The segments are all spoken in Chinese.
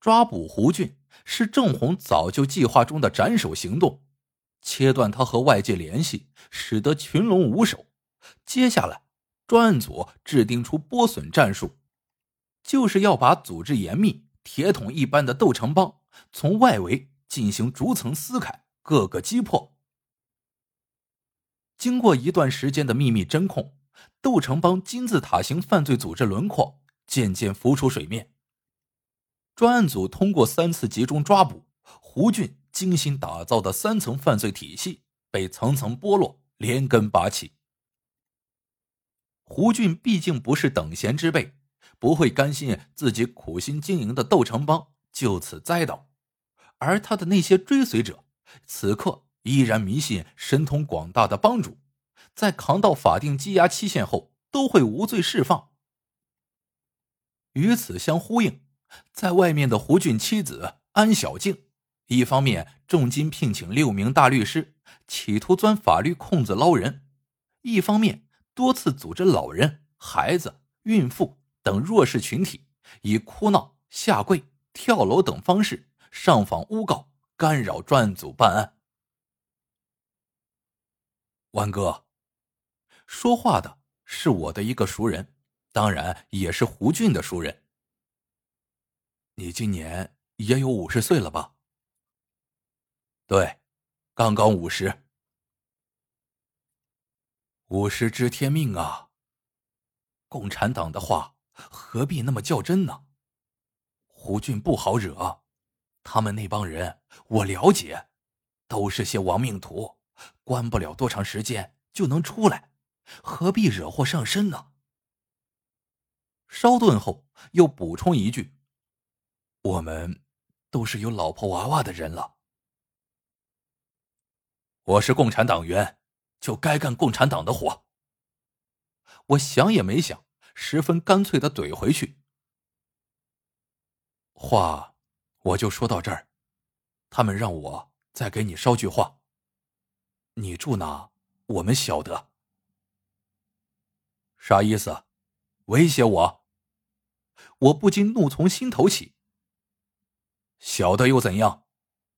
抓捕胡俊是郑红早就计划中的斩首行动，切断他和外界联系，使得群龙无首。接下来，专案组制定出剥笋战术，就是要把组织严密、铁桶一般的窦城帮从外围进行逐层撕开，各个击破。经过一段时间的秘密侦控，窦城帮金字塔型犯罪组织轮廓渐渐浮出水面。专案组通过三次集中抓捕，胡俊精心打造的三层犯罪体系被层层剥落，连根拔起。胡俊毕竟不是等闲之辈，不会甘心自己苦心经营的窦城帮就此栽倒，而他的那些追随者，此刻。依然迷信神通广大的帮主，在扛到法定羁押期限后都会无罪释放。与此相呼应，在外面的胡俊妻子安小静，一方面重金聘请六名大律师，企图钻法律空子捞人；一方面多次组织老人、孩子、孕妇等弱势群体，以哭闹、下跪、跳楼等方式上访诬告，干扰专案组办案。万哥，说话的是我的一个熟人，当然也是胡俊的熟人。你今年也有五十岁了吧？对，刚刚五十。五十知天命啊！共产党的话何必那么较真呢？胡俊不好惹，他们那帮人我了解，都是些亡命徒。关不了多长时间就能出来，何必惹祸上身呢？稍顿后又补充一句：“我们都是有老婆娃娃的人了。”我是共产党员，就该干共产党的活。我想也没想，十分干脆的怼回去：“话我就说到这儿，他们让我再给你捎句话。”你住哪？我们晓得。啥意思？威胁我？我不禁怒从心头起。晓得又怎样？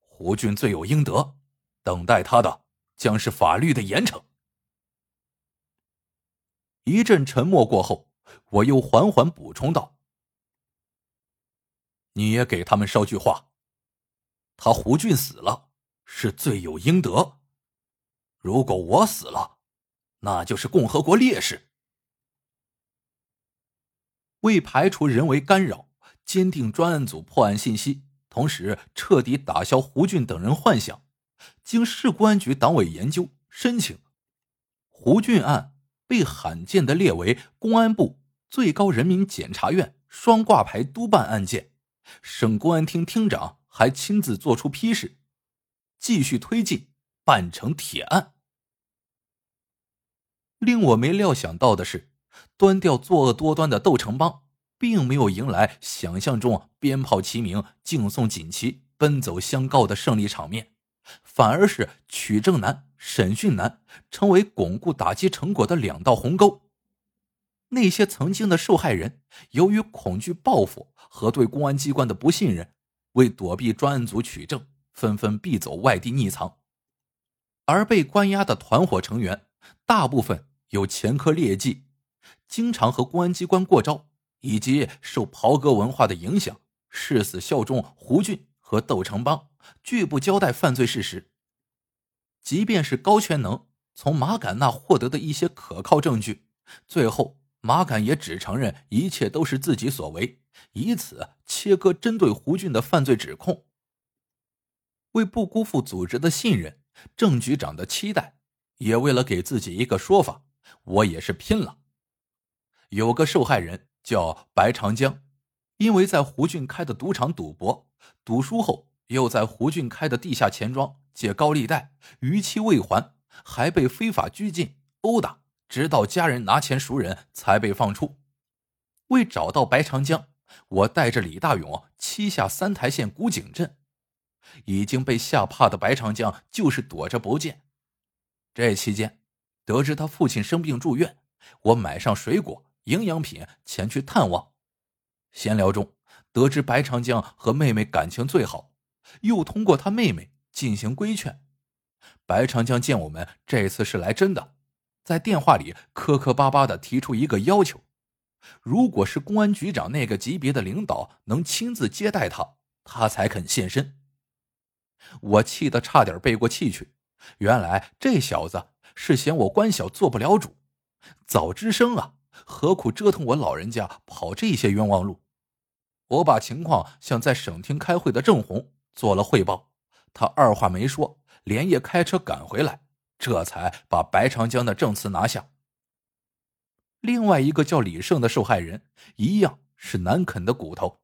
胡俊罪有应得，等待他的将是法律的严惩。一阵沉默过后，我又缓缓补充道：“你也给他们捎句话，他胡俊死了，是罪有应得。”如果我死了，那就是共和国烈士。为排除人为干扰，坚定专案组破案信息，同时彻底打消胡俊等人幻想，经市公安局党委研究申请，胡俊案被罕见的列为公安部、最高人民检察院双挂牌督办案件，省公安厅厅长还亲自作出批示，继续推进。办成铁案。令我没料想到的是，端掉作恶多端的窦城帮，并没有迎来想象中鞭炮齐鸣、敬送锦旗、奔走相告的胜利场面，反而是取证难、审讯难，成为巩固打击成果的两道鸿沟。那些曾经的受害人，由于恐惧报复和对公安机关的不信任，为躲避专案组取证，纷纷避走外地匿藏。而被关押的团伙成员，大部分有前科劣迹，经常和公安机关过招，以及受袍哥文化的影响，誓死效忠胡俊和窦成邦，拒不交代犯罪事实。即便是高全能从马敢那获得的一些可靠证据，最后马敢也只承认一切都是自己所为，以此切割针对胡俊的犯罪指控。为不辜负组织的信任。郑局长的期待，也为了给自己一个说法，我也是拼了。有个受害人叫白长江，因为在胡俊开的赌场赌博，赌输后又在胡俊开的地下钱庄借高利贷，逾期未还，还被非法拘禁、殴打，直到家人拿钱赎人，才被放出。为找到白长江，我带着李大勇七下三台县古井镇。已经被吓怕的白长江就是躲着不见。这期间，得知他父亲生病住院，我买上水果、营养品前去探望。闲聊中，得知白长江和妹妹感情最好，又通过他妹妹进行规劝。白长江见我们这次是来真的，在电话里磕磕巴巴的提出一个要求：如果是公安局长那个级别的领导能亲自接待他，他才肯现身。我气得差点背过气去。原来这小子是嫌我官小做不了主，早吱声啊，何苦折腾我老人家跑这些冤枉路？我把情况向在省厅开会的郑红做了汇报，他二话没说，连夜开车赶回来，这才把白长江的证词拿下。另外一个叫李胜的受害人，一样是难啃的骨头。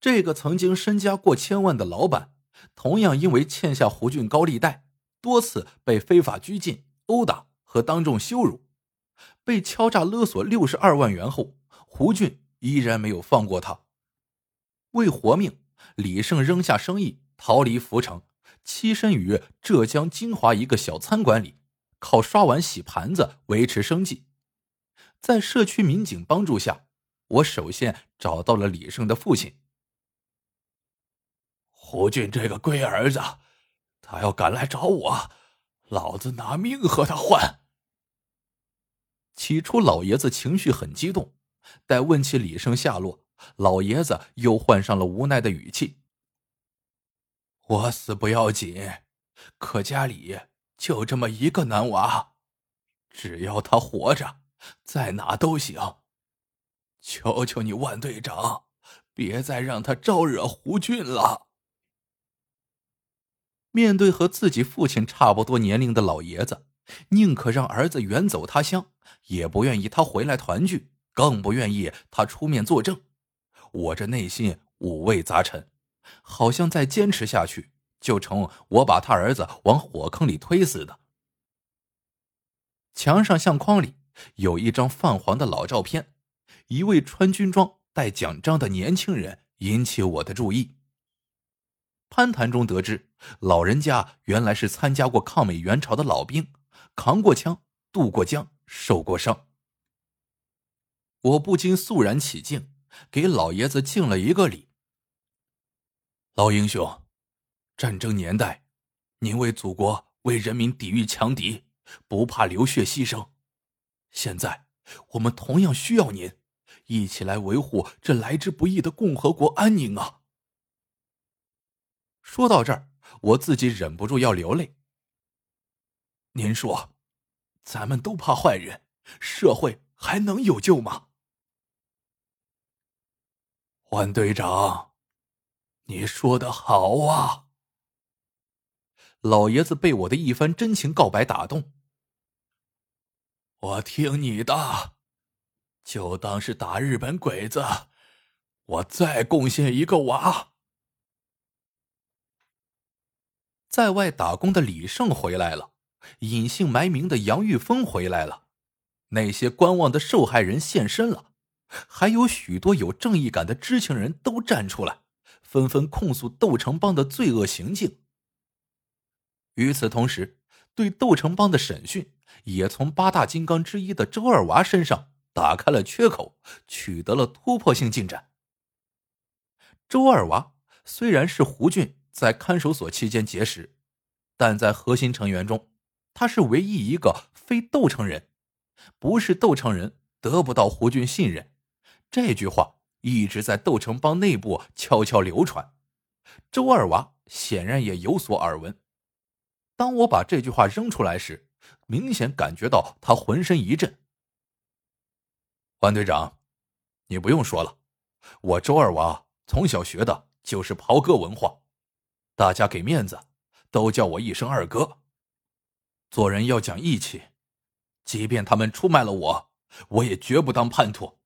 这个曾经身家过千万的老板。同样因为欠下胡俊高利贷，多次被非法拘禁、殴打和当众羞辱，被敲诈勒索六十二万元后，胡俊依然没有放过他。为活命，李胜扔下生意，逃离浮城，栖身于浙江金华一个小餐馆里，靠刷碗洗盘子维持生计。在社区民警帮助下，我首先找到了李胜的父亲。胡俊这个龟儿子，他要敢来找我，老子拿命和他换。起初，老爷子情绪很激动，待问起李胜下落，老爷子又换上了无奈的语气：“我死不要紧，可家里就这么一个男娃，只要他活着，在哪都行。求求你，万队长，别再让他招惹胡俊了。”面对和自己父亲差不多年龄的老爷子，宁可让儿子远走他乡，也不愿意他回来团聚，更不愿意他出面作证。我这内心五味杂陈，好像再坚持下去，就成我把他儿子往火坑里推似的。墙上相框里有一张泛黄的老照片，一位穿军装、戴奖章的年轻人引起我的注意。攀谈中得知，老人家原来是参加过抗美援朝的老兵，扛过枪，渡过江，受过伤。我不禁肃然起敬，给老爷子敬了一个礼。老英雄，战争年代，您为祖国、为人民抵御强敌，不怕流血牺牲。现在，我们同样需要您，一起来维护这来之不易的共和国安宁啊！说到这儿，我自己忍不住要流泪。您说，咱们都怕坏人，社会还能有救吗？万队长，你说的好啊！老爷子被我的一番真情告白打动，我听你的，就当是打日本鬼子，我再贡献一个娃。在外打工的李胜回来了，隐姓埋名的杨玉峰回来了，那些观望的受害人现身了，还有许多有正义感的知情人都站出来，纷纷控诉窦城帮的罪恶行径。与此同时，对窦城帮的审讯也从八大金刚之一的周二娃身上打开了缺口，取得了突破性进展。周二娃虽然是胡俊。在看守所期间结识，但在核心成员中，他是唯一一个非斗城人。不是斗城人，得不到胡俊信任。这句话一直在斗城帮内部悄悄流传。周二娃显然也有所耳闻。当我把这句话扔出来时，明显感觉到他浑身一震。万队长，你不用说了，我周二娃从小学的就是袍哥文化。大家给面子，都叫我一声二哥。做人要讲义气，即便他们出卖了我，我也绝不当叛徒。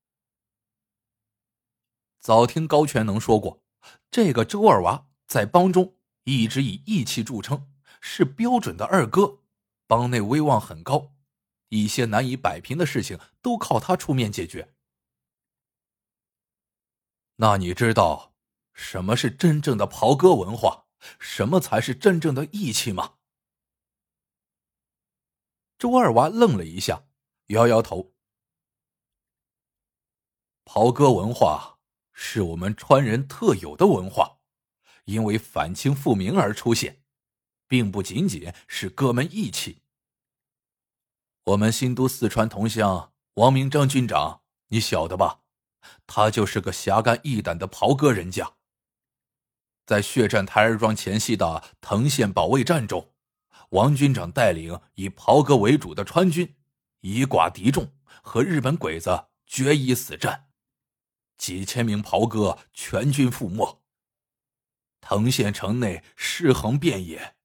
早听高全能说过，这个周二娃在帮中一直以义气著称，是标准的二哥，帮内威望很高，一些难以摆平的事情都靠他出面解决。那你知道什么是真正的袍哥文化？什么才是真正的义气吗？周二娃愣了一下，摇摇头。袍哥文化是我们川人特有的文化，因为反清复明而出现，并不仅仅是哥们义气。我们新都四川同乡王明章军长，你晓得吧？他就是个侠肝义胆的袍哥人家。在血战台儿庄前夕的藤县保卫战中，王军长带领以袍哥为主的川军，以寡敌众，和日本鬼子决一死战，几千名袍哥全军覆没。藤县城内尸横遍野，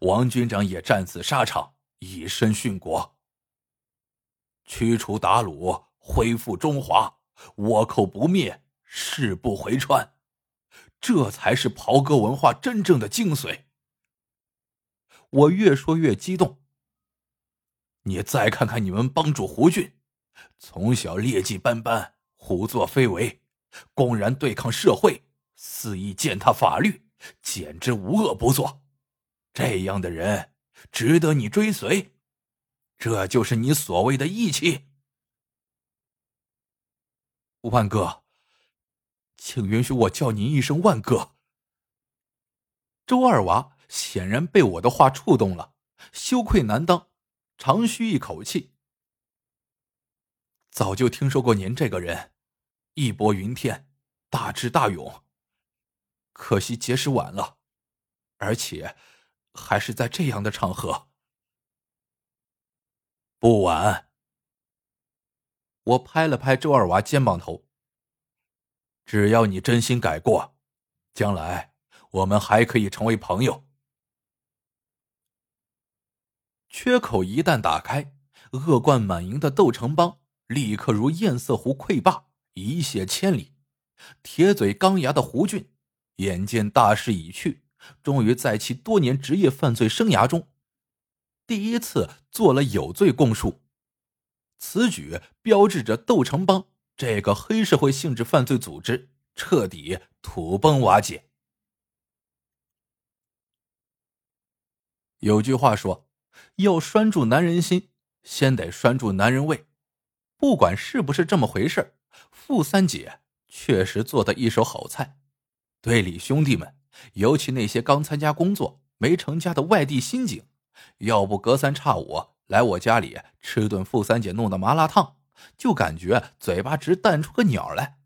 王军长也战死沙场，以身殉国。驱除鞑虏，恢复中华，倭寇不灭，誓不回川。这才是袍哥文化真正的精髓。我越说越激动。你再看看你们帮主胡俊，从小劣迹斑斑，胡作非为，公然对抗社会，肆意践踏法律，简直无恶不作。这样的人值得你追随？这就是你所谓的义气？万哥。请允许我叫您一声万哥。周二娃显然被我的话触动了，羞愧难当，长吁一口气。早就听说过您这个人，义薄云天，大智大勇。可惜结识晚了，而且还是在这样的场合。不晚。我拍了拍周二娃肩膀头。只要你真心改过，将来我们还可以成为朋友。缺口一旦打开，恶贯满盈的窦城邦立刻如堰塞湖溃坝，一泻千里。铁嘴钢牙的胡俊，眼见大势已去，终于在其多年职业犯罪生涯中，第一次做了有罪供述。此举标志着窦城邦。这个黑社会性质犯罪组织彻底土崩瓦解。有句话说：“要拴住男人心，先得拴住男人胃。”不管是不是这么回事傅三姐确实做的一手好菜。队里兄弟们，尤其那些刚参加工作没成家的外地新警，要不隔三差五来我家里吃顿傅三姐弄的麻辣烫。就感觉嘴巴直弹出个鸟来，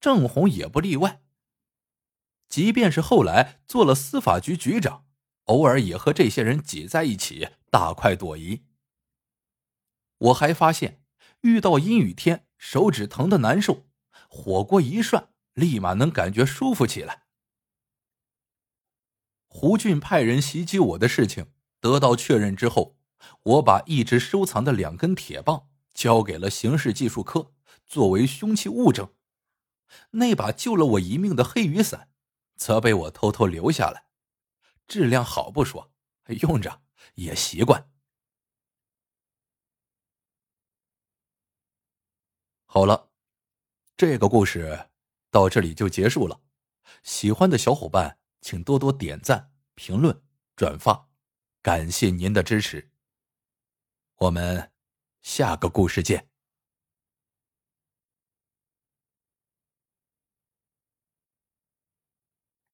郑红也不例外。即便是后来做了司法局局长，偶尔也和这些人挤在一起大快朵颐。我还发现，遇到阴雨天手指疼的难受，火锅一涮，立马能感觉舒服起来。胡俊派人袭击我的事情得到确认之后，我把一直收藏的两根铁棒。交给了刑事技术科作为凶器物证，那把救了我一命的黑雨伞，则被我偷偷留下来，质量好不说，用着也习惯。好了，这个故事到这里就结束了。喜欢的小伙伴请多多点赞、评论、转发，感谢您的支持。我们。下个故事见。